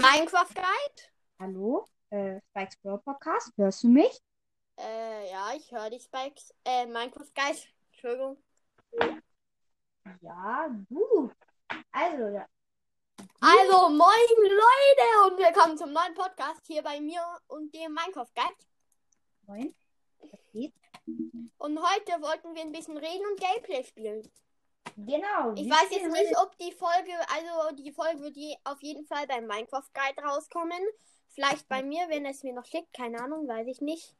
Minecraft Guide? Hallo, äh, Spikes Brawl Podcast, hörst du mich? Äh, ja, ich höre die Spikes. Äh, Minecraft Guide. Entschuldigung. Ja, gut. Also, ja. Also, moin Leute und willkommen zum neuen Podcast hier bei mir und dem Minecraft Guide. Moin. Was geht? Und heute wollten wir ein bisschen reden und Gameplay spielen. Genau. Ich weiß jetzt nicht, ob die Folge, also die Folge wird je, auf jeden Fall beim Minecraft Guide rauskommen. Vielleicht bei mir, wenn es mir noch schickt, keine Ahnung, weiß ich nicht.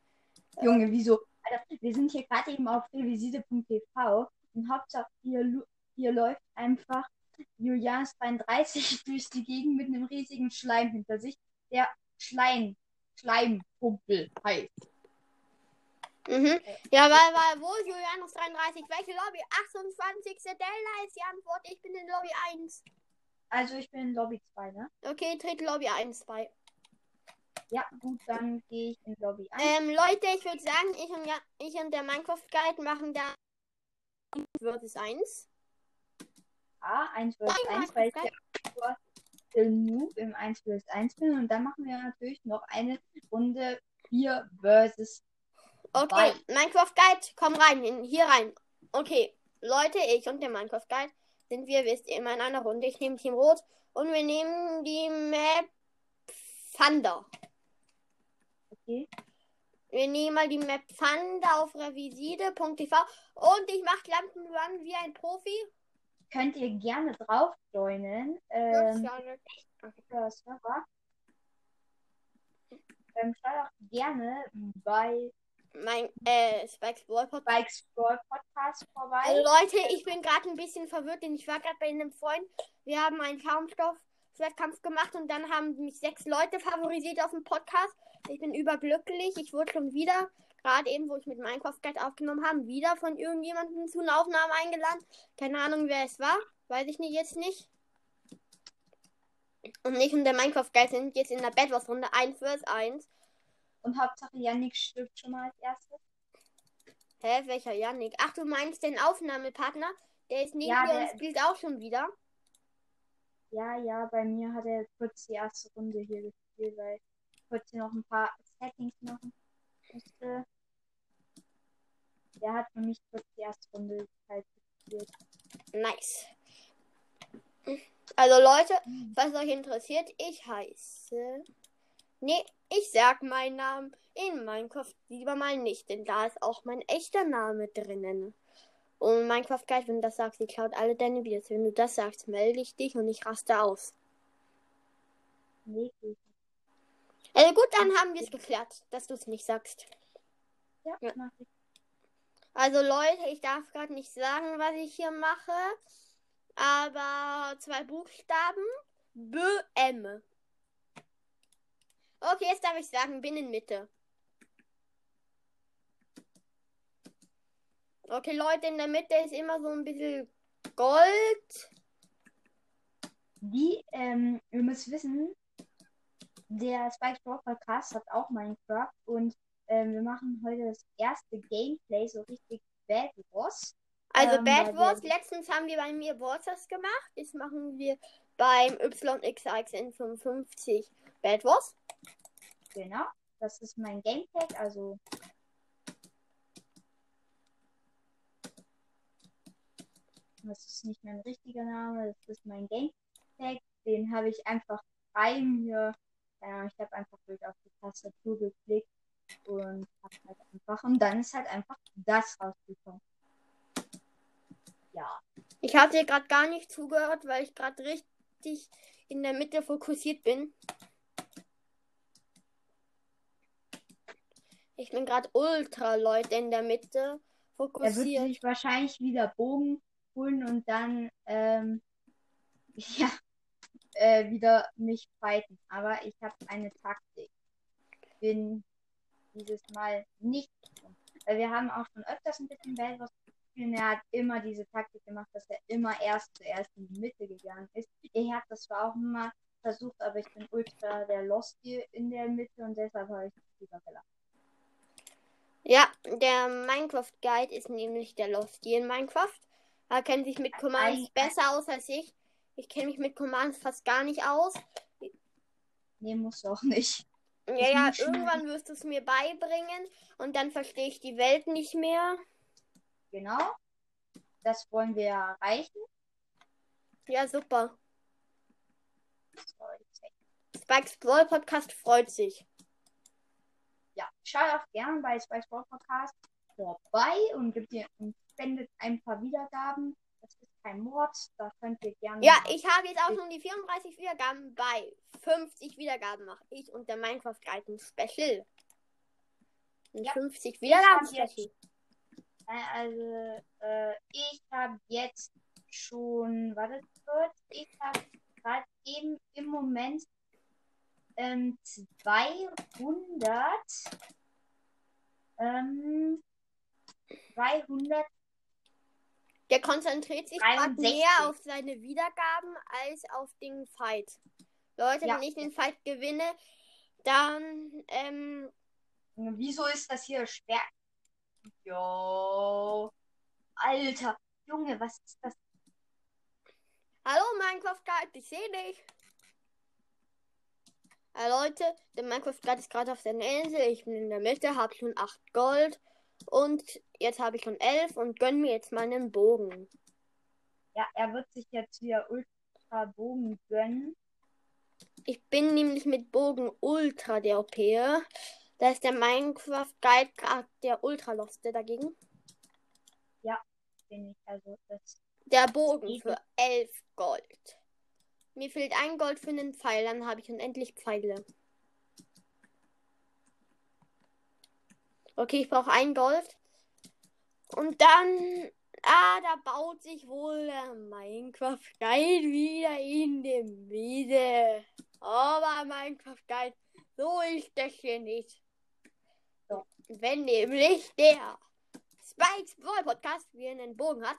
Junge, wieso? Alter, wir sind hier gerade eben auf revisite.tv und Hauptsache hier, hier läuft einfach Julians 33 durch die Gegend mit einem riesigen Schleim hinter sich, der Schleim, Schleimpumpel heißt. Mhm. Ja, weil, weil, wo ist Julianus 33? Welche Lobby? 28. Della ist die Antwort. Ich bin in Lobby 1. Also ich bin in Lobby 2, ne? Okay, tritt Lobby 1 bei. Ja, gut, dann gehe ich in Lobby 1. Ähm, Leute, ich würde sagen, ich und, ja, ich und der Minecraft Guide machen da versus 1. A, 1 vs Nein, 1, weil ich der Noob im 1 vs 1 bin. Und dann machen wir natürlich noch eine Runde 4 vs Okay. Minecraft Guide, komm rein, in, hier rein. Okay, Leute, ich und der Minecraft Guide sind wir, wisst ihr, immer in einer Runde. Ich nehme Team Rot und wir nehmen die Map Thunder. Okay. Wir nehmen mal die Map Thunder auf reviside.tv und ich mache Lampenrun wie ein Profi. Könnt ihr gerne drauf joinen. Ähm, für Server. Ähm, schaut auch gerne bei Mein, äh, Spikes Brawl Podcast. Bikes Brawl Podcast vorbei. Also Leute, ich bin gerade ein bisschen verwirrt, denn ich war gerade bei einem Freund. Wir haben einen Kampfstoff-Wettkampf gemacht und dann haben mich sechs Leute favorisiert auf dem Podcast. Ich bin überglücklich. Ich wurde schon wieder, gerade eben, wo ich mit Minecraft Guide aufgenommen habe, wieder von irgendjemandem zu einer Aufnahme eingeladen. Keine Ahnung, wer es war. Weiß ich nicht, jetzt nicht. Und ich und der Minecraft Guide sind jetzt in der Bedwars-Runde 1 vs 1. Und Hauptsache Yannick stirbt schon mal als erstes. Hä, welcher Yannick? Ach, du meinst den Aufnahmepartner? Der ist neben Ja, mir der- und spielt auch schon wieder. Ja, ja, bei mir hat er kurz die erste Runde hier gespielt, weil ich kurz noch ein paar Settings machen musste. Der hat für mich kurz die erste Runde halt gespielt. Nice. Also Leute, was euch interessiert, ich heiße. Nee, ich sag meinen Namen in Minecraft lieber mal nicht, denn da ist auch mein echter Name drinnen. Und Minecraft Guide, wenn du das sagst, die klaut alle deine Videos. Wenn du das sagst, melde ich dich und ich raste aus. Nee. Also gut, dann haben wir es geklärt, dass du es nicht sagst. Ja, Ja. Also Leute, ich darf gerade nicht sagen, was ich hier mache. Aber zwei Buchstaben. B M. Okay, jetzt darf ich sagen, bin in Mitte. Okay, Leute, in der Mitte ist immer so ein bisschen Gold. Die, ähm, ihr müsst wissen, der Spike Brawl Podcast hat auch Minecraft und ähm, wir machen heute das erste Gameplay, so richtig Bad Wars. Also Ähm, Bad Wars, letztens haben wir bei mir Wars gemacht. Jetzt machen wir beim YXXN55 Bad Wars. Genau. Das ist mein Gameplay, also das ist nicht mein richtiger Name, das ist mein Gameplay. Den habe ich einfach frei mir, ich habe einfach wild auf die Tastatur geklickt und halt einfach und dann ist halt einfach das rausgekommen. Ja, Ich dir gerade gar nicht zugehört, weil ich gerade richtig in der Mitte fokussiert bin. Ich bin gerade ultra Leute in der Mitte er wird fokussiert. sich wahrscheinlich wieder Bogen holen und dann ähm, ja äh, wieder mich fighten. Aber ich habe eine Taktik. Ich bin dieses Mal nicht. Weil wir haben auch schon öfters ein bisschen Wars gespielt und er hat immer diese Taktik gemacht, dass er immer erst zuerst in die Mitte gegangen ist. Ich habe das zwar auch immer versucht, aber ich bin ultra der Lost hier in der Mitte und deshalb habe ich das lieber gelassen. Ja, der Minecraft Guide ist nämlich der Lofty in Minecraft. Er kennt sich mit Commands besser aus als ich. Ich kenne mich mit Commands fast gar nicht aus. Nee, musst du auch nicht. Ja, ja, muss irgendwann wirst du es mir beibringen und dann verstehe ich die Welt nicht mehr. Genau. Das wollen wir erreichen. Ja, super. Spikes Brawl Podcast freut sich. Schaut auch gerne bei Spice Sport Podcast vorbei und gibt ihr und spendet ein paar Wiedergaben. Das ist kein Mord. Da könnt ihr gerne. Ja, ich habe jetzt auch schon die 34 Wiedergaben bei 50 Wiedergaben mache ich und der Minecraft Guide Special. Ein Ja. 50 Wiedergaben Special. Äh, Also, äh, ich habe jetzt schon, warte kurz, ich habe gerade eben im Moment ähm, 200, ähm, 200, Der konzentriert sich gerade 63. mehr auf seine Wiedergaben als auf den Fight. Leute, Ja. wenn ich den Fight gewinne, dann ähm, wieso ist das hier schwer? Jo, Alter, Junge, was ist das? Hallo Minecraft Guide, ich sehe dich. Äh, Leute, der Minecraft Guide ist gerade auf seiner Insel. Ich bin in der Mitte, habe schon 8 Gold. Und jetzt habe ich schon 11 und gönn mir jetzt meinen Bogen. Ja, er wird sich jetzt wieder Ultra Bogen gönnen. Ich bin nämlich mit Bogen Ultra der OP. Da ist der Minecraft Guide gerade der Ultra Loste dagegen. Bin ich, also das Der Bogen für 11 Gold. Mir fehlt ein Gold für einen Pfeil, dann habe ich unendlich Pfeile. Okay, ich brauche ein Gold. Und dann. Ah, da baut sich wohl der Minecraft Guide wieder in der Mitte. Aber Minecraft Guide, so ist das hier nicht. Doch. Wenn nämlich der Spikes Brawl Podcast wie einen Bogen hat,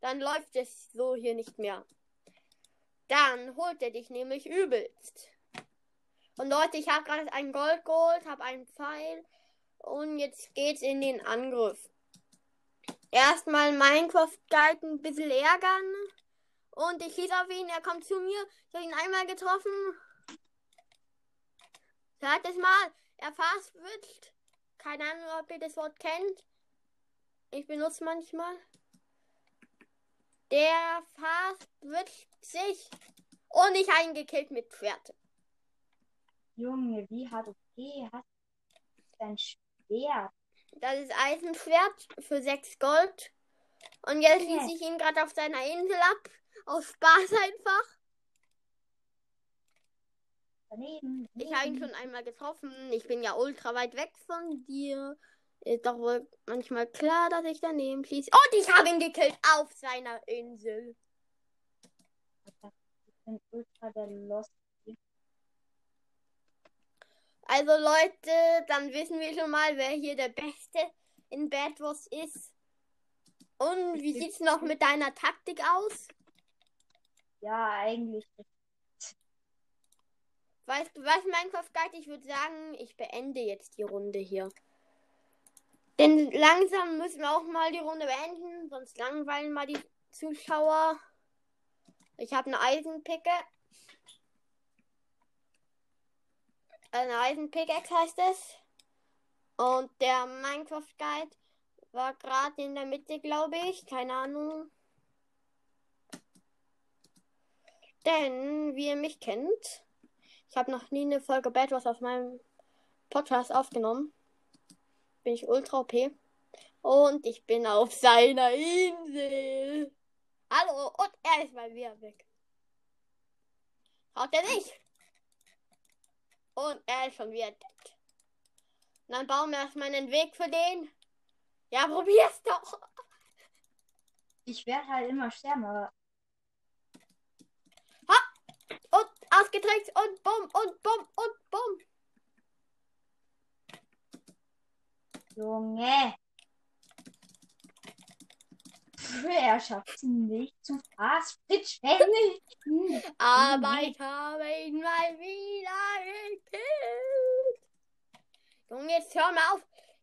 dann läuft es so hier nicht mehr. Dann holt er dich nämlich übelst. Und Leute, ich habe gerade ein Gold geholt, habe einen Pfeil und jetzt geht's in den Angriff. Erstmal Minecraft Guide ein bisschen ärgern und ich schieße auf ihn, er kommt zu mir. Ich habe ihn einmal getroffen. Zweites Mal, er fast switcht. Keine Ahnung, ob ihr das Wort kennt. Ich benutze manchmal. Der fast switcht sich und ich einen gekillt mit Schwert. Junge, wie hart okay hast du dein Schwert? Das ist Eisenschwert für 6 Gold. Und jetzt Ja. schieße ich ihn gerade auf seiner Insel ab. Aus Spaß einfach. Daneben. Ich habe ihn schon einmal getroffen. Ich bin ja ultra weit weg von dir. Ist doch wohl manchmal klar, dass ich daneben schieße. Und ich habe ihn gekillt auf seiner Insel. Bin ultra der Lost. Also Leute, dann wissen wir schon mal, wer hier der Beste in Bad Wars ist. Und wie sieht's noch mit deiner Taktik aus? Ja, eigentlich. Weißt du was, Minecraft Guide? Ich würde sagen, ich beende jetzt die Runde hier. Denn langsam müssen wir auch mal die Runde beenden, sonst langweilen mal die Zuschauer. Ich habe eine Eisenpicke. Eine Eisenpickaxe heißt es. Und der Minecraft Guide war gerade in der Mitte, glaube ich. Keine Ahnung. Denn, wie ihr mich kennt, ich habe noch nie eine Folge Bad Wars auf meinem Podcast aufgenommen. Bin ich ultra OP. Und ich bin auf seiner Insel. Hallo, und er ist mal wieder weg. Haut er nicht? Und er ist schon wieder dead. Und dann bauen wir erstmal einen Weg für den. Ja, probier's doch. Ich werde halt immer sterben, aber Und ausgetrickst und bumm und bumm und bumm. Junge. Er schafft es nicht zu fast nicht. Aber ich habe ihn mal wieder gekillt. Junge, jetzt hör mal auf.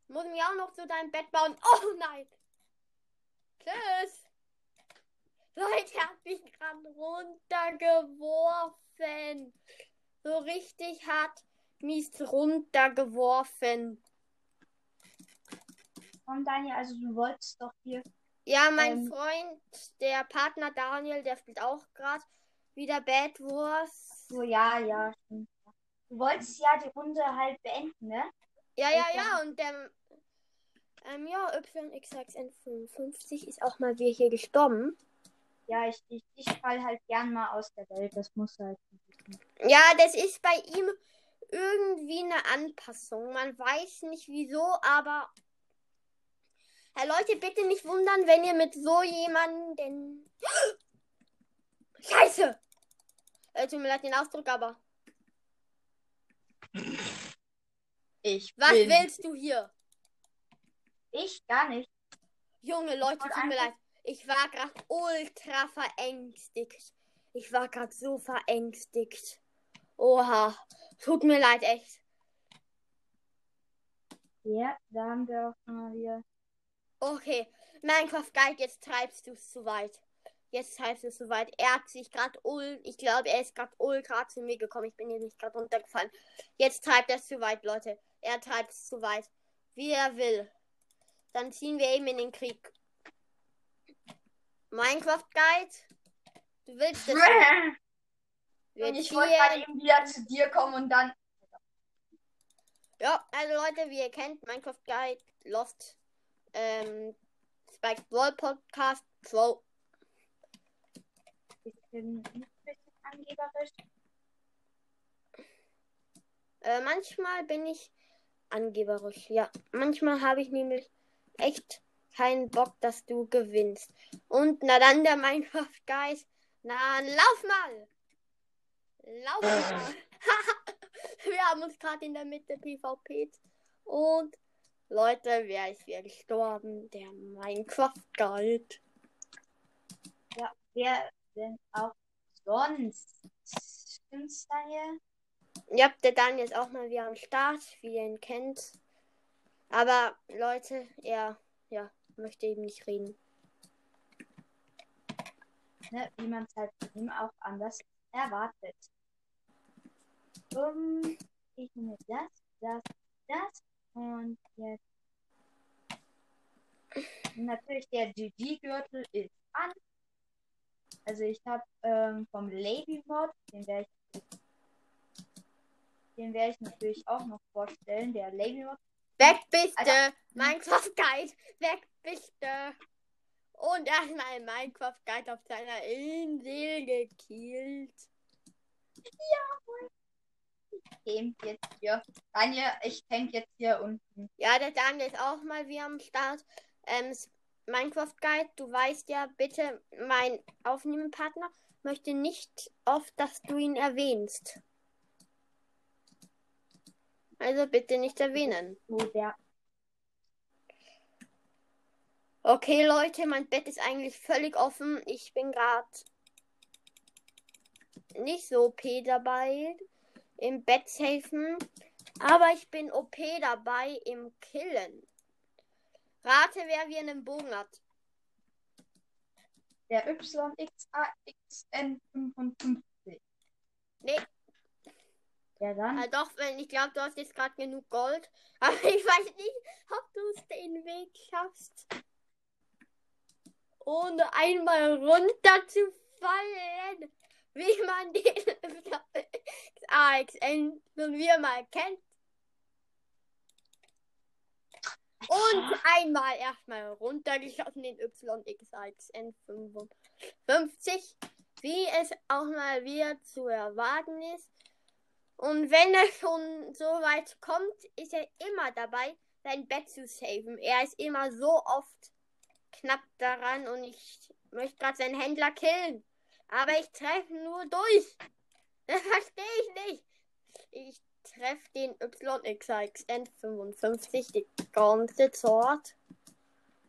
Ich muss mich auch noch zu deinem Bett bauen. Oh nein. Tschüss. Leute, er hat mich gerade runtergeworfen. So richtig hat mies runtergeworfen. Komm, Daniel, also du wolltest doch hier. Ja, mein Ähm. Freund, der Partner Daniel, der spielt auch gerade wieder Bad Wars. So, ja, ja, stimmt. Du wolltest ja die Runde halt beenden, ne? Ja, ja, ja, und der ähm, ja, YXXN55 ist auch mal wieder hier gestorben. Ja, ich, ich, ich fall halt gern mal aus der Welt. Das muss halt. Ja, das ist bei ihm irgendwie eine Anpassung. Man weiß nicht wieso, aber. Hey Leute, bitte nicht wundern, wenn ihr mit so jemanden. Scheiße! Äh, tut mir leid den Ausdruck, aber. Ich Was bin. willst du hier? Ich gar nicht. Junge Leute, tut mir leid. Ich war gerade ultra verängstigt. Ich war gerade so verängstigt. Oha. Tut mir leid, echt. Ja, da haben wir auch schon mal wieder. Okay. Minecraft Guide, jetzt treibst du es zu weit. Jetzt treibst du es zu weit. Er hat sich gerade ul. Ich glaube, er ist gerade ultra zu mir gekommen. Ich bin hier nicht gerade runtergefallen. Jetzt treibt er es zu weit, Leute. Er treibt es zu weit. Wie er will. Dann ziehen wir eben in den Krieg. Minecraft Guide. Du willst. Wir Und ich wollte gerade eben wieder zu dir kommen und dann. Ja, also Leute, wie ihr kennt, Minecraft Guide, Lost, ähm, Spike Brawl Podcast, Pro. Bisschen, nicht ein bisschen angeberisch. Äh, manchmal bin ich angeberisch, ja. Manchmal habe ich nämlich echt keinen Bock, dass du gewinnst. Und na dann der Minecraft Guide. Na, lauf mal! Lauf mal! Wir haben uns gerade in der Mitte PvP. Und Leute, wer ist wieder gestorben? Der Minecraft Guide. Ja, wer denn auch sonst? Stimmt's, Daniel? Ja, der Daniel ist auch mal wieder am Start, wie ihr ihn kennt. Aber Leute, er ja, möchte eben nicht reden. Ne, wie man es halt von ihm auch anders erwartet. Um, ich nehme das, das, das und jetzt. Natürlich der GG-Gürtel ist an. Also ich habe ähm, vom Lady Mod, den werde ich, den werde ich natürlich auch noch vorstellen. Der Lady Mod Weg bist Alter. du! Minecraft Guide! Weg bist du! Und erstmal Minecraft Guide auf seiner Insel gekillt. Campt jetzt hier. Daniel, ich camp jetzt hier unten. Ja, der Daniel ist auch mal wieder am Start. Ähm, Minecraft Guide, du weißt ja, bitte, mein Aufnehmenpartner möchte nicht oft, dass du ihn erwähnst. Also bitte nicht erwähnen. So der Okay, Leute, mein Bett ist eigentlich völlig offen. Ich bin gerade nicht so OP dabei im Bett safen, aber ich bin OP dabei im Killen. Rate, wer wie einen Bogen hat. Der YXAXN55. Nee, Ja, dann. äh, doch, wenn ich glaube, du hast jetzt gerade genug Gold. Aber ich weiß nicht, ob du es den Weg schaffst. Ohne einmal runter zu fallen. Wie man den AXN nun wir mal kennt. Und einmal erstmal runtergeschossen den YXXN 55. Wie es auch mal wieder zu erwarten ist. Und wenn er schon so weit kommt, ist er immer dabei, sein Bett zu saven. Er ist immer so oft knapp daran und ich möchte gerade seinen Händler killen. Aber ich treffe nur durch. Das verstehe ich nicht. Ich treffe den YXXN 55 die ganze Zeit.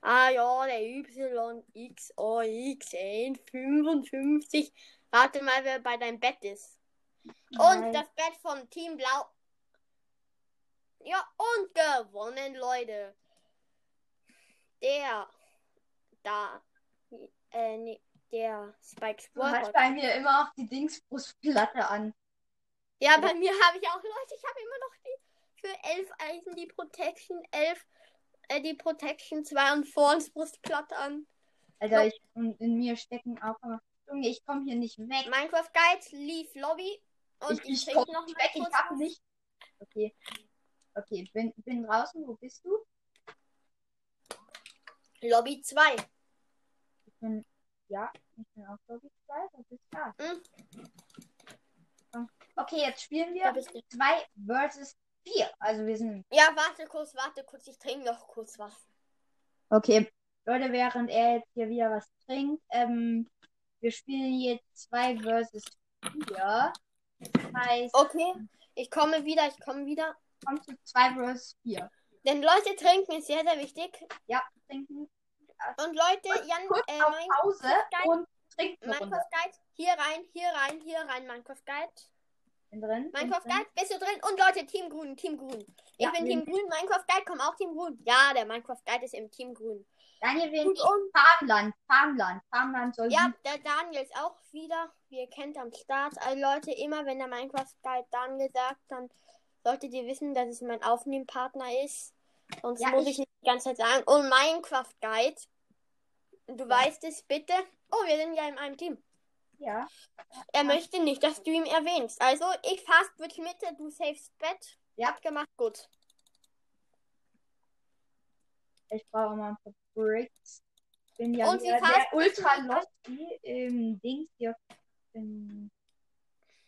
Ah ja, der YXOXN 55. Rate mal, wer bei deinem Bett ist. Und Nein. das Bett von Team Blau. Ja, und gewonnen, Leute. Der da. Äh, nee, der Spike Du hast Sport. bei mir immer auch die Dingsbrustplatte an. Ja, bei mir habe ich auch Leute, ich habe immer noch die für 11 Eisen die Protection 11, äh, die Protection 2 und Forns Brustplatte an. Alter, ich, und in mir stecken auch immer. Junge, ich komme hier nicht weg. Minecraft Guide, Leave Lobby. Und ich, ich komm noch nicht weg, ich hab nicht. Okay. Okay, bin, bin draußen. Wo bist du? Lobby 2. Ich bin, ja, ich bin auch Lobby 2. Wo bist du da? Hm, Okay, jetzt spielen wir bist du. 2 versus 4. Also wir sind. Ja, warte kurz, warte kurz, ich trinke noch kurz was. Okay, Leute, während er jetzt hier wieder was trinkt, ähm, wir spielen jetzt 2 versus 4. Das heißt, Okay, ich komme wieder, ich komme wieder. kommt zu 2 versus 4. Denn Leute trinken ist sehr, sehr wichtig. Ja, trinken. Und Leute, Jan, Kurz äh, auf Pause Guide- und trinkt. Minecraft Guide, hier rein, hier rein, hier rein, Minecraft Guide. Bin drin. Minecraft. Guide, bist du drin? Und Leute, Team Grün, Team Grün. Ich Ja, bin Team Grün, Minecraft Guide, komm auch Team Grün. Ja, der Minecraft Guide ist im Team Grün. Daniel will nicht und Farmland. Farmland. Farmland soll ja, der Daniel ist auch wieder, wie ihr kennt, am Start. Also Leute, immer wenn der Minecraft Guide Daniel sagt, dann solltet ihr wissen, dass es mein Aufnehmpartner ist. Sonst Ja, muss ich- ich nicht die ganze Zeit sagen. Und Minecraft Guide, du weißt es bitte. Oh, wir sind ja in einem Team. Ja. Er möchte nicht, dass du ihm erwähnst. Also, ich fast wird Mitte, du safest Bett. Ja. Abgemacht, gut. Ich brauche mal ein paar Bricks. Bin ja Und wie wieder der Ultra Lofty im Dings hier. Ähm,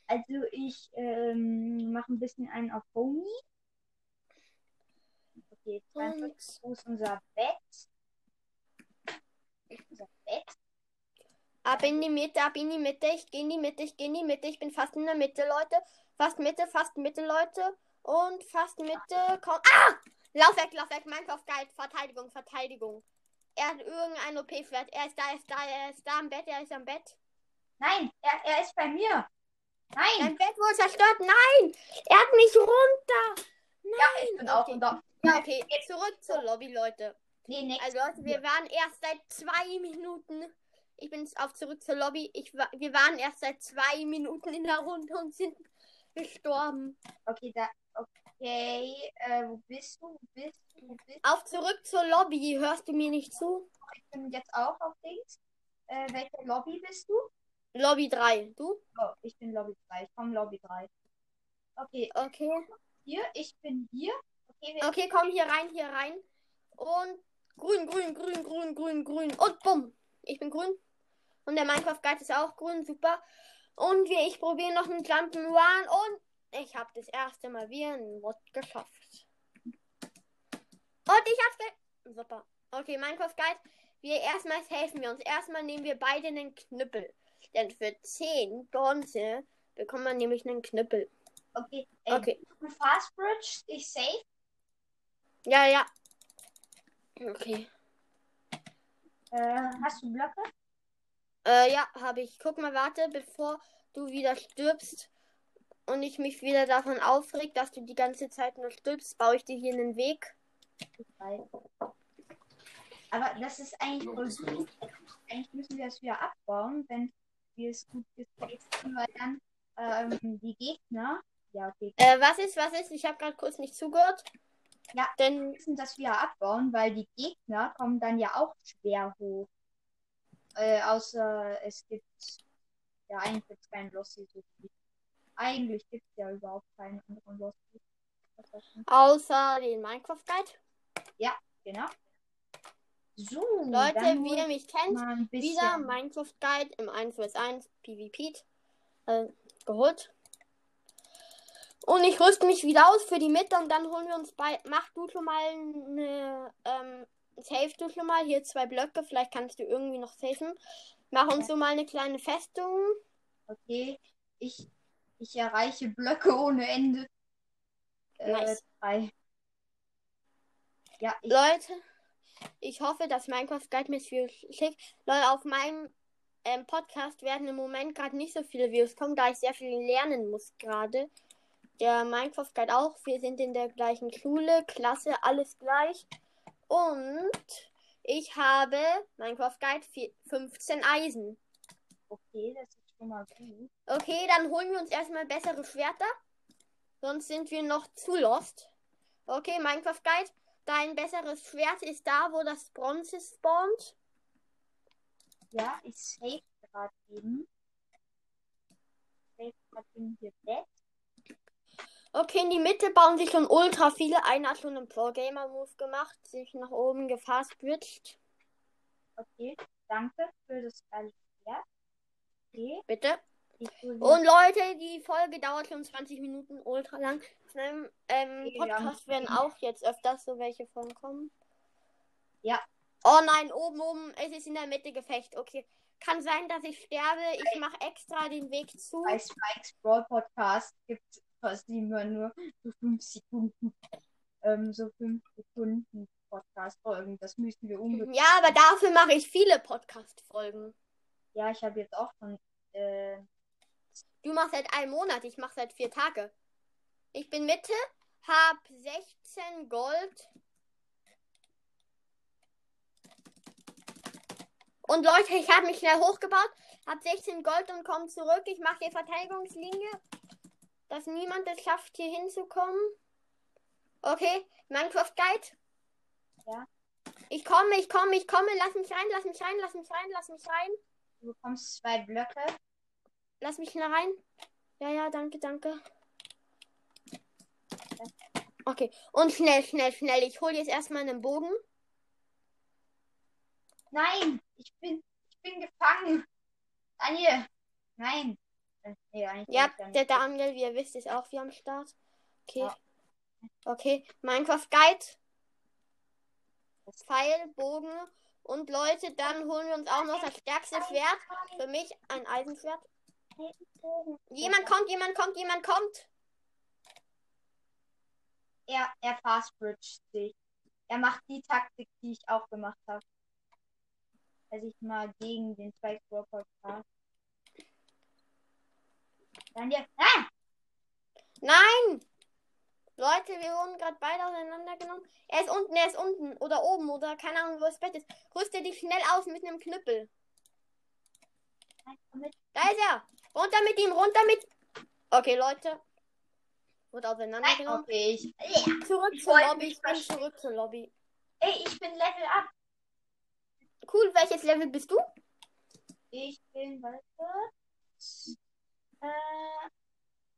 Also ich ähm, mache ein bisschen einen auf Homie. Okay, 42. Und Wo ist unser Bett? Unser Bett? ab in die Mitte, ab in die Mitte. Ich gehe in die Mitte, ich gehe in die Mitte. Ich bin fast in der Mitte, Leute. Fast Mitte, fast Mitte, Leute. Und fast Mitte. Komm. Ah! Lauf weg, lauf weg. Minecraft Guide. Verteidigung, Verteidigung. Er hat irgendein OP-Schwert. Er ist da, er ist da, er ist da am Bett, er ist am Bett. Nein, er, er ist bei mir. Nein, Sein Bett wurde zerstört. Nein! Er hat mich runter. Nein! ich bin auch okay. Ja, okay. Zurück zur Lobby, Leute. Nee. Also Leute, wir waren erst seit zwei Minuten. Ich bin jetzt auf zurück zur Lobby. Ich war, wir waren erst seit zwei Minuten in der Runde und sind gestorben. Okay, da. Okay, äh, wo bist du? Wo bist du? Wo bist Auf zurück zur Lobby. Hörst du mir nicht zu? Ich bin jetzt auch auf Dings. Äh, welche Lobby bist du? Lobby 3. Du? Oh, ich bin Lobby 3. Ich komme Lobby 3. Okay, Okay. hier, ich bin hier. Okay, komm hier rein, hier rein. Und grün, grün, grün, grün, grün, grün. Und bumm. Ich bin grün. Und der Minecraft Guide ist auch grün. Super. Und wir, ich probiere noch einen Jump'n'Run und ich habe das erste Mal wieder einen Mod geschafft. Und ich hab's ge Super. Okay, Minecraft Guide. Wir erstmal helfen wir uns. Erstmal nehmen wir beide einen Knüppel. Denn für 10 Bronze bekommt man nämlich einen Knüppel. Okay, ey, Okay. Fast Bridge, ich safe. Ja, ja. Okay. Äh, hast du Blöcke? Äh, ja, habe ich. Guck mal, warte, bevor du wieder stirbst und ich mich wieder davon aufreg, dass du die ganze Zeit nur stirbst, baue ich dir hier einen Weg. Aber das ist eigentlich voll gut. Eigentlich müssen wir es wieder abbauen, wenn wir es gut gespaced haben, weil dann ähm, die Gegner. Ja, okay. Äh, was ist, was ist? Ich habe gerade kurz nicht zugehört. Ja. Denn, Wir müssen das wieder abbauen, weil die Gegner kommen dann ja auch schwer hoch. Äh, außer es gibt. Ja, eigentlich keinen Lossi so viel. Eigentlich gibt es ja überhaupt keinen anderen Lossi. Außer den Minecraft Guide. Genau. So, Leute, wie ihr mich kennt, wieder Minecraft Guide im 1 vs 1 PvP äh, geholt. Und ich rüste mich wieder aus für die Mitte und dann holen wir uns bei. Mach du schon mal eine. Ähm, save du schon mal. Hier zwei Blöcke. Vielleicht kannst du irgendwie noch safen. Mach uns so mal eine kleine Festung. Okay, ich, ich erreiche Blöcke ohne Ende. Äh, Nice. drei. Ja, ich, Leute, ich hoffe, dass Minecraft Guide mir viel schickt. Leute, auf meinem ähm, Podcast werden im Moment gerade nicht so viele Views kommen, da ich sehr viel lernen muss gerade. Der Minecraft Guide auch. Wir sind in der gleichen Schule, Klasse, alles gleich. Und ich habe Minecraft Guide vier- 15 Eisen. okay, das ist schon mal gut. Okay, dann holen wir uns erstmal bessere Schwerter. Sonst sind wir noch zu lost. Okay, Minecraft Guide. Dein besseres Schwert ist da, wo das Bronze spawnt. Ja, ich save gerade eben. Save gerade eben hier Bett. Okay, in die Mitte bauen sich schon ultra viele. Einer hat schon einen Pro-Gamer-Move gemacht, sich nach oben gefasst switcht. Okay, danke für das geile Schwert. Okay, Bitte. Und Leute, die Folge dauert schon 20 Minuten, ultra lang. Einem ähm, haben- Podcast werden auch jetzt öfters so welche Folgen kommen. Ja. Oh nein, oben, oben, es ist in der Mitte Gefecht. Okay. Kann sein, dass ich sterbe. Ich mache extra den Weg zu. bei Spikes Brawl Podcast gibt es fast immer nur so fünf Sekunden. Ähm, so fünf Sekunden Podcast-Folgen. Das müssen wir unbedingt. Ja, aber dafür mache ich viele Podcast-Folgen. Ja, ich habe jetzt auch schon. Äh, Du machst seit einem Monat, ich mache seit vier Tage. Ich bin Mitte, hab 16 Gold. Und Leute, ich habe mich schnell hochgebaut, hab 16 Gold und komme zurück. Ich mache die Verteidigungslinie, dass niemand es schafft, hier hinzukommen. Okay, Minecraft Guide. Ja. Ich komme, ich komme, ich komme. Lass mich rein, lass mich rein, lass mich rein, lass mich rein. du bekommst zwei Blöcke. Lass mich schnell rein. Ja, ja, danke, danke. Okay, und schnell, schnell, schnell. Ich hole jetzt erstmal einen Bogen. Nein, ich bin, ich bin gefangen. Daniel. Nein. Nee, Ja, der Daniel, wie ihr wisst, ist auch wieder am Start. Okay. Ja. Okay, Minecraft Guide. Pfeil, Bogen. Und Leute, dann holen wir uns auch noch das stärkste Schwert. Für mich ein Eisenschwert. Jemand kommt, jemand kommt, jemand kommt. Er, er fastbridget sich. Er macht die Taktik, die ich auch gemacht habe. Als ich mal gegen den Spike Brawl Ah! Nein! Leute, wir wurden gerade beide auseinandergenommen. Er ist unten, er ist unten. Oder oben. Oder keine Ahnung, wo das Bett ist. Rüste dich schnell aus mit einem Knüppel. Nein. Da ist er. Runter mit ihm, runter mit. Okay, Leute. Wurde Nein, auseinandergenommen. okay. Ich, ja. Zurück Ich zur Lobby. Ich bin zurück zur Lobby. Ey, ich bin Level up. Cool, welches Level bist du? Ich bin, warte. Äh,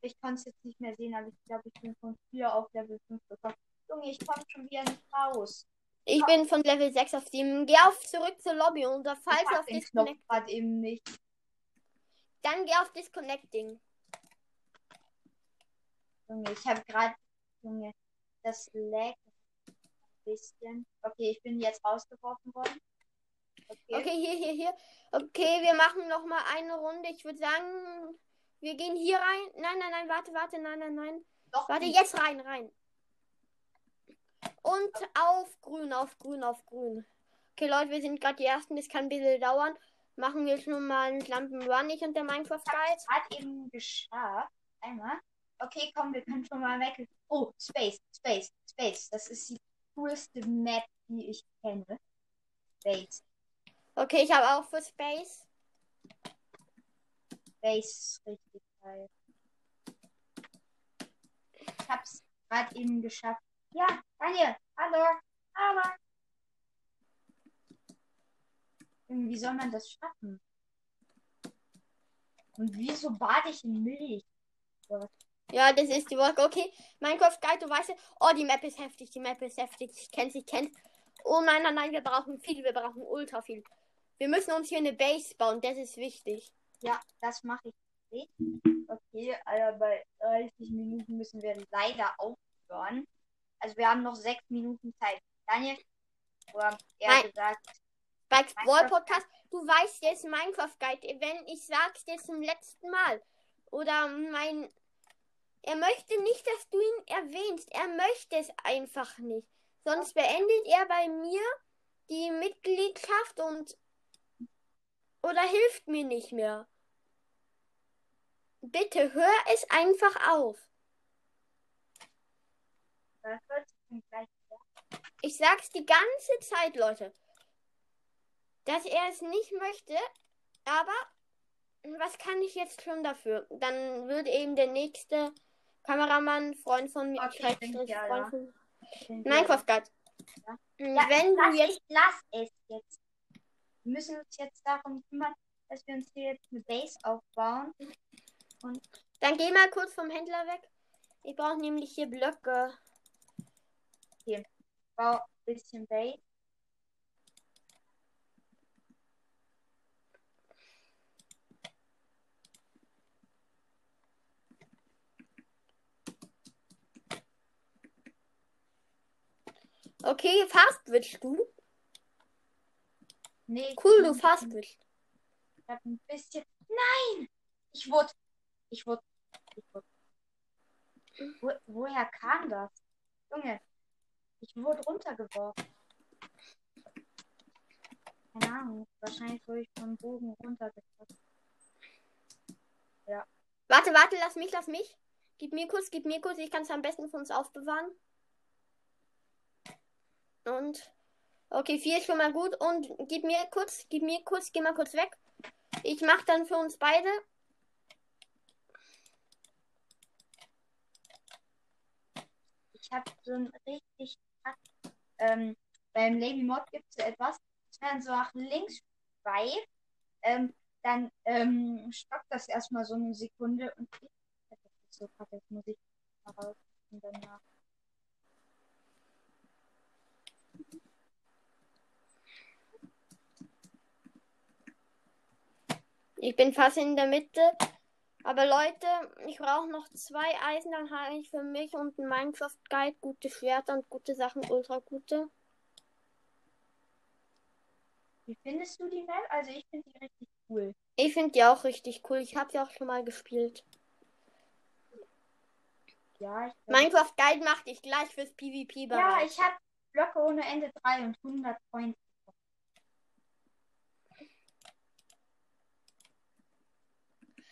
ich kann es jetzt nicht mehr sehen, aber ich glaube, ich bin von 4 auf Level 5 gekommen. Junge, ich komme schon wieder nicht raus. Ich bin von Level 6 auf 7. Geh auf zurück zur Lobby und da falls auf den Disconnect. gerade eben nicht. Dann geh auf Disconnecting. Junge, ich habe gerade, Junge, das lag ein bisschen. Okay, ich bin jetzt rausgeworfen worden. Okay. Okay, hier, hier, hier. Okay, wir machen noch mal eine Runde. Ich würde sagen, wir gehen hier rein. Nein, nein, nein, warte, warte, nein, nein, nein. Doch, Warte, nicht. jetzt rein, rein. Und auf grün, auf grün, auf grün. Okay, Leute, wir sind gerade die Ersten. Das kann ein bisschen dauern. Machen wir schon mal einen Lampenrun, ich und der Minecraft Guide. Hat eben geschafft. Einmal. Okay, komm, wir können schon mal weg. Oh, Space, Space, Space. Das ist die coolste Map, die ich kenne. Space. Okay, ich habe auch für Space. Space ist richtig geil. Ich hab's gerade eben geschafft. Ja, Daniel, hallo, hallo. Wie soll man das schaffen? Und wieso bade ich in Milch? Ja, das ist die Wolke. Okay, Minecraft Guide, du weißt ja. Oh, die Map ist heftig, die Map ist heftig. Ich kenn's, ich kenn's. Oh nein, nein, nein, wir brauchen viel, wir brauchen ultra viel. Wir müssen uns hier eine Base bauen, das ist wichtig. Ja, das mache ich nicht. Okay, also bei 30 Minuten müssen wir leider aufhören. Also wir haben noch sechs Minuten Zeit. Daniel, oder eher Nein. gesagt, Bei Brawl Podcast, du weißt jetzt Minecraft Guide, wenn ich sag's dir zum letzten Mal. Oder mein. Er möchte nicht, dass du ihn erwähnst. Er möchte es einfach nicht. Sonst beendet er bei mir die Mitgliedschaft und. Oder hilft mir nicht mehr. Bitte hör es einfach auf. Ich sag's die ganze Zeit, Leute. Dass er es nicht möchte, aber Was kann ich jetzt schon dafür? Dann würde eben der nächste Kameramann, Freund von mir, Okay, ja Freund da. von Den Minecraft Guide. Ja. Hm, Ja, Wenn du lass, jetzt. ich, lass es jetzt. Wir müssen uns jetzt darum kümmern, dass wir uns hier jetzt eine Base aufbauen. Dann geh mal kurz vom Händler weg. Ich brauche nämlich hier Blöcke. Bau ein bisschen Base. Okay, fast willst du? Nee, Cool, du fast willst. Ich hab ein bisschen. Nein! Ich wurde. Ich wurde. Ich wurde. Wo, woher kam das? Junge. Ich wurde runtergeworfen. Keine Ahnung. Wahrscheinlich wurde ich vom Bogen runtergeworfen. Warte, warte, lass mich, lass mich. Gib mir kurz, gib mir kurz. Ich kann es am besten für uns aufbewahren. Und. Okay, vier ist schon mal gut. Und gib mir kurz, gib mir kurz, geh mal kurz weg. Ich mach dann für uns beide. Ich habe so ein richtig. Ähm, beim Lady Mod gibt es so etwas. Wenn man so nach links schweift, ähm, dann ähm, stoppt das erstmal so eine Sekunde und ich. Das so jetzt muss ich mal raus und danach. Ich bin fast in der Mitte. Aber Leute, ich brauche noch zwei Eisen, dann habe ich für mich und einen Minecraft Guide gute Schwerter und gute Sachen, ultra gute. Wie findest du die Map? Also ich finde die richtig cool. Ich finde die auch richtig cool. Ich habe sie auch schon mal gespielt. Ja, ich Minecraft Guide macht dich gleich fürs PvP ja, bereit. ich habe Blöcke ohne Ende 3 und 100 Points.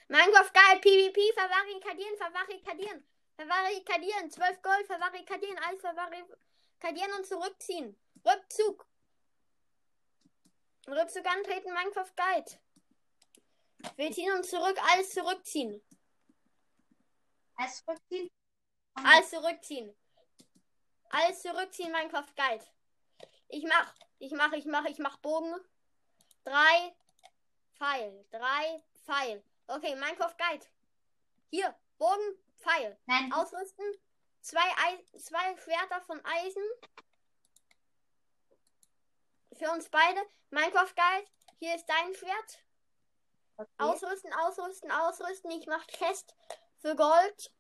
Minecraft Guide, PvP, verbarrikadieren, verbarrikadieren, verbarrikadieren, 12 Gold, verbarrikadieren, alles verbarrikadieren und zurückziehen. Rückzug. Rückzug antreten, Minecraft Guide. Wir ziehen uns zurück, alles zurückziehen. Alles zurückziehen. Alles zurückziehen. Alles zurückziehen, Minecraft Guide. Ich mach, ich mach, ich mach, ich mach Bogen. Drei Pfeil. Drei Pfeil. Okay, Minecraft Guide. Hier, Bogen, Pfeil. Nein, Ausrüsten. Zwei, Ei zwei Schwerter von Eisen. Für uns beide. Minecraft Guide. Hier ist dein Schwert. okay. Ausrüsten, ausrüsten, ausrüsten. Ich mach Chest für Gold.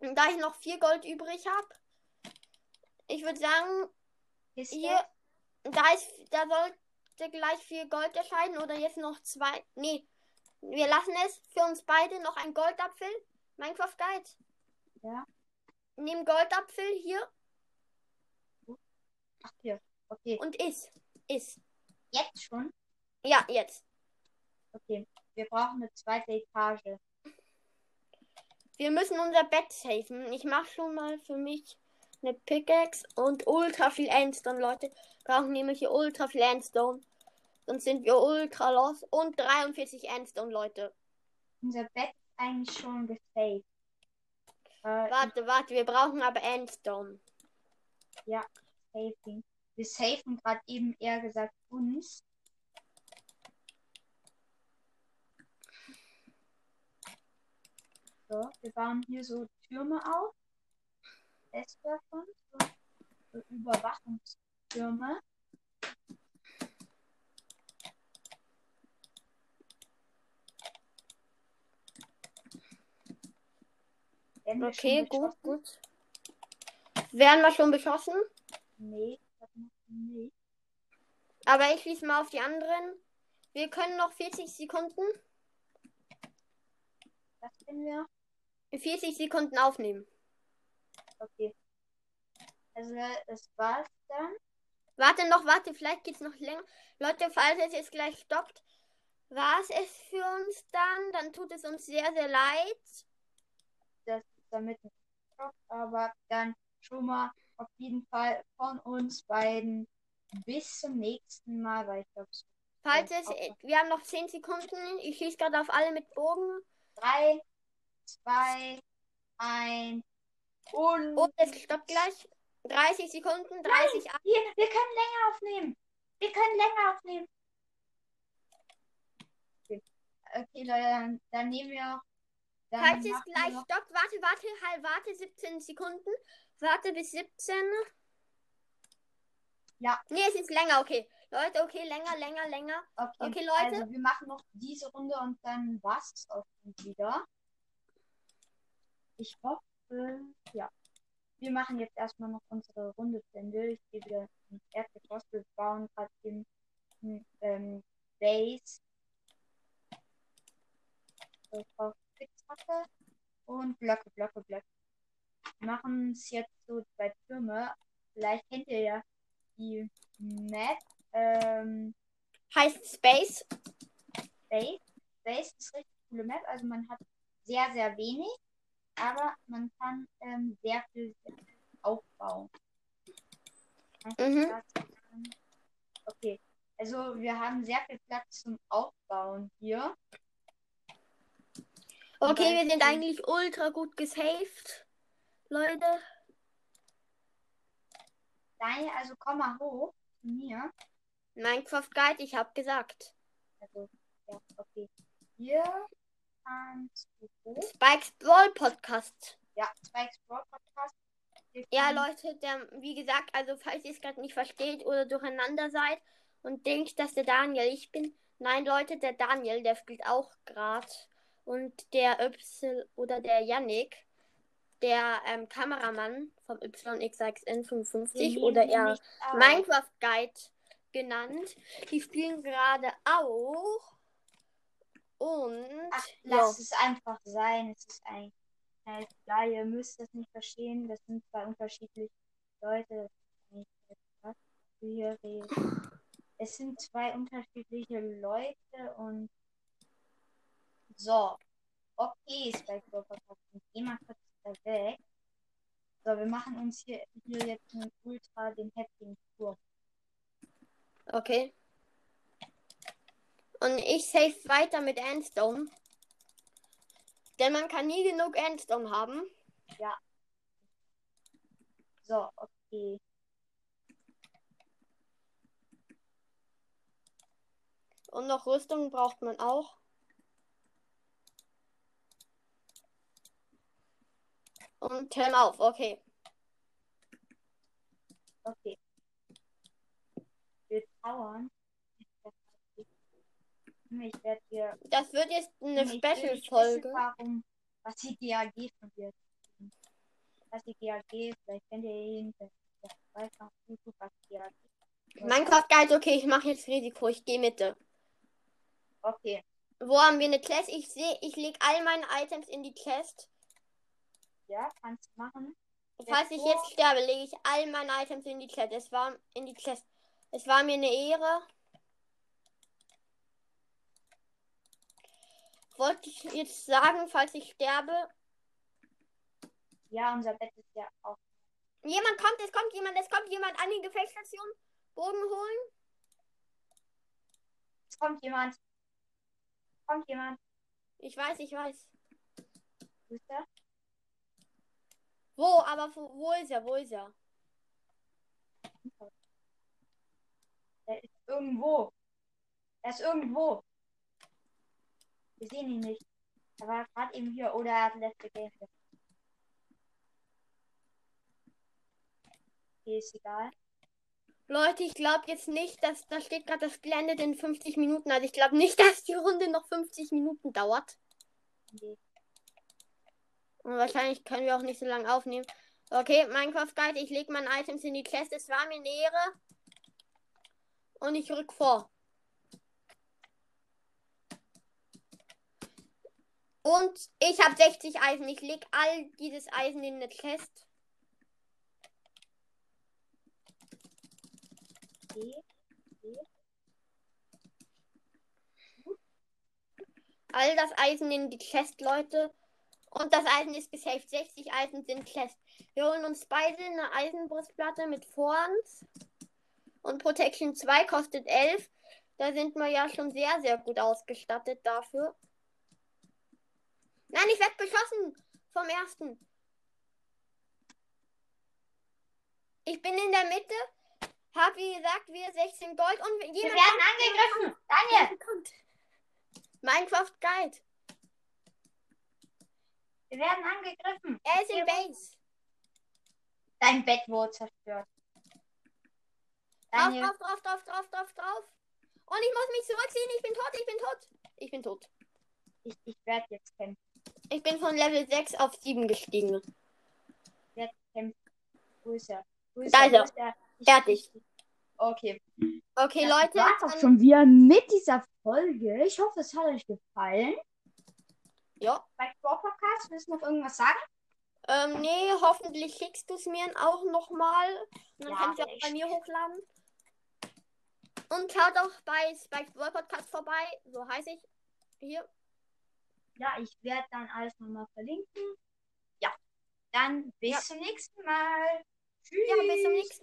Und da ich noch vier Gold übrig habe. Ich würde sagen, Kiste. hier, da ist, da sollte gleich vier Gold erscheinen oder jetzt noch zwei. Nee, wir lassen es für uns beide noch ein Goldapfel. Minecraft Guide. Ja. Nehmen Goldapfel hier Ach, hier. Okay, und iss. Iss. jetzt schon. Ja, jetzt. Okay, wir brauchen eine zweite Etage. Wir müssen unser Bett safen. Ich mache schon mal für mich eine Pickaxe und ultra viel Endstone, Leute. Brauchen nämlich hier ultra viel Endstone. Sonst sind wir ultra los. Und 43 Endstone, Leute. Unser Bett ist eigentlich schon gesaved. Äh, Warte, warte, wir brauchen aber Endstone. Saving. Wir safen gerade eben eher gesagt uns. So, wir bauen hier so Türme auf. Davon. So, so Überwachungstürme. Okay, gut, gut. Werden wir schon beschossen? Nee, das nicht. Aber ich schließe mal auf die anderen. Wir können noch 40 Sekunden. Das können wir. 40 Sekunden aufnehmen. Okay. Also, das war's dann. Warte noch, warte, vielleicht geht's noch länger. Leute, falls es jetzt gleich stoppt, war es es für uns dann. Dann tut es uns sehr, sehr leid. Damit nicht aber dann schon mal auf jeden Fall von uns beiden bis zum nächsten Mal, weil ich glaube, es Falls es, wir haben noch 10 Sekunden. Ich schieße gerade auf alle mit Bogen. Drei, zwei, eins und. Und es stoppt gleich. 30 Sekunden, 30 ab. Hier, wir können länger aufnehmen. Wir können länger aufnehmen. Okay, okay Leute, dann, dann nehmen wir auch. Dann Falls es gleich stoppt, warte, warte, halt, warte 17 Sekunden. Warte bis 17. Ja. Nee, es ist länger, okay. Leute, okay, länger, länger, länger. Okay, Okay, Leute. Also wir machen noch diese Runde und dann war's es auch wieder. Ich hoffe, ja. Wir machen jetzt erstmal noch unsere Runde zu Ende. Ich gehe wieder ins erste Boss. Wir bauen gerade den ähm, Base. Ich brauche Spitzhacke und Blöcke, Blöcke, Blöcke. Wir machen es jetzt so zwei Türme. Vielleicht kennt ihr ja die Map. Ähm, Heißt Space. Space. Space ist richtig coole Map. Also man hat sehr, sehr wenig, aber man kann ähm, sehr viel aufbauen. Mhm. sagen? Okay. Also wir haben sehr viel Platz zum Aufbauen hier. Okay, wir sind eigentlich ultra gut gesaved. Leute. Daniel, also komm mal hoch zu mir. Minecraft Guide, ich hab gesagt. Also, ja, okay. Hier kannst du. Spikes Brawl Podcast. Ja, Spikes Brawl Podcast. Ja, Leute, der, wie gesagt, also falls ihr es gerade nicht versteht oder durcheinander seid und denkt, dass der Daniel ich bin. Nein, Leute, der Daniel, der spielt auch gerade. Und der Y oder der Yannick, der ähm, Kameramann vom Wir YXXN55 nehmen oder eher. Minecraft Guide genannt, die spielen gerade auch. Und Ach, ja. lass es einfach sein. Es ist ein ein klar, ihr müsst das nicht verstehen. Das sind zwei unterschiedliche Leute. Es sind zwei unterschiedliche Leute und so. Okay, Spike Podcast. Geh mal kurz da weg. So, wir machen uns hier, hier jetzt einen Ultra den heftigen Tour. Okay. Und ich save weiter mit Endstone. Denn man kann nie genug Endstone haben. So, okay. Und noch Rüstung braucht man auch. Und Helm auf, okay. Okay. Wir tauern. Ich werde hier Das wird jetzt eine Ich nicht Special-Folge. Warum, was die GAG von dir. Was die GAG, vielleicht kennt ihr ihn, der weiß noch YouTube, was die GAG Minecraft Guide, okay, ich mache jetzt Risiko, ich gehe Mitte. Okay, Wo haben wir eine Chest? Ich sehe, ich lege all meine Items in die Chest. Ja, kannst du machen. Falls ich jetzt sterbe, lege ich all meine Items in die Chest. Es war in die Chest. Es war mir eine Ehre. Wollte ich jetzt sagen, falls ich sterbe. Ja, unser Bett ist ja auch. Jemand kommt, es kommt jemand, es kommt jemand an die Gefechtsstation. Bogen holen. Es kommt jemand. Es kommt jemand. Ich weiß, ich weiß. Ist der? Wo, aber wo, wo ist er? Wo ist er? Der ist irgendwo. Er ist irgendwo. Wir sehen ihn nicht. Er war gerade eben hier oder er hat letzte Game. Okay, ist egal. Leute, ich glaube jetzt nicht, dass da steht gerade, das Spiel endet in 50 Minuten. Also ich glaube nicht, dass die Runde noch 50 Minuten dauert. Nee. Und wahrscheinlich können wir auch nicht so lange aufnehmen. Okay, Minecraft Guide, ich lege meine Items in die Chest. Es war mir eine. Und ich rück vor. Und ich habe 60 Eisen. Ich lege all dieses Eisen in eine Chest. All das Eisen in die Chest, Leute. Und das Eisen ist gesaved. 60 Eisen sind Chest. Wir holen uns beide eine Eisenbrustplatte mit Vorhand. Und Protection 2 kostet 11. Da sind wir ja schon sehr, sehr gut ausgestattet dafür. Nein, ich werde beschossen vom ersten. Ich bin in der Mitte. Hab wie gesagt, wir 16 Gold und Wir jemand werden angegriffen. Daniel. Minecraft Guide. Wir werden angegriffen. Er ist in Base. Dein Bett wurde zerstört. Drauf, Daniel, drauf, drauf, drauf, drauf, drauf, drauf. Und ich muss mich zurückziehen. Ich bin tot, ich bin tot. Ich bin tot. ich, ich werde jetzt kämpfen. Ich bin von Level 6 auf 7 gestiegen. Ich werde kämpfen. Wo ist er? Wo Da ist er. Wo ist er? Fertig. Okay. Okay, Das Leute. war's auch schon wieder mit dieser Folge. Ich hoffe, es hat euch gefallen. Ja. Bei Brawl Podcast willst du noch irgendwas sagen? Ähm, nee, hoffentlich schickst du es mir auch nochmal. Und dann Ja, kann ich auch bei mir hochladen. Und schaut auch bei Spike Podcast vorbei. So heiße ich. Hier. Ja, ich werde dann alles nochmal verlinken. Ja. Dann bis Ja. zum nächsten Mal. Tschüss. Ja, bis zum nächsten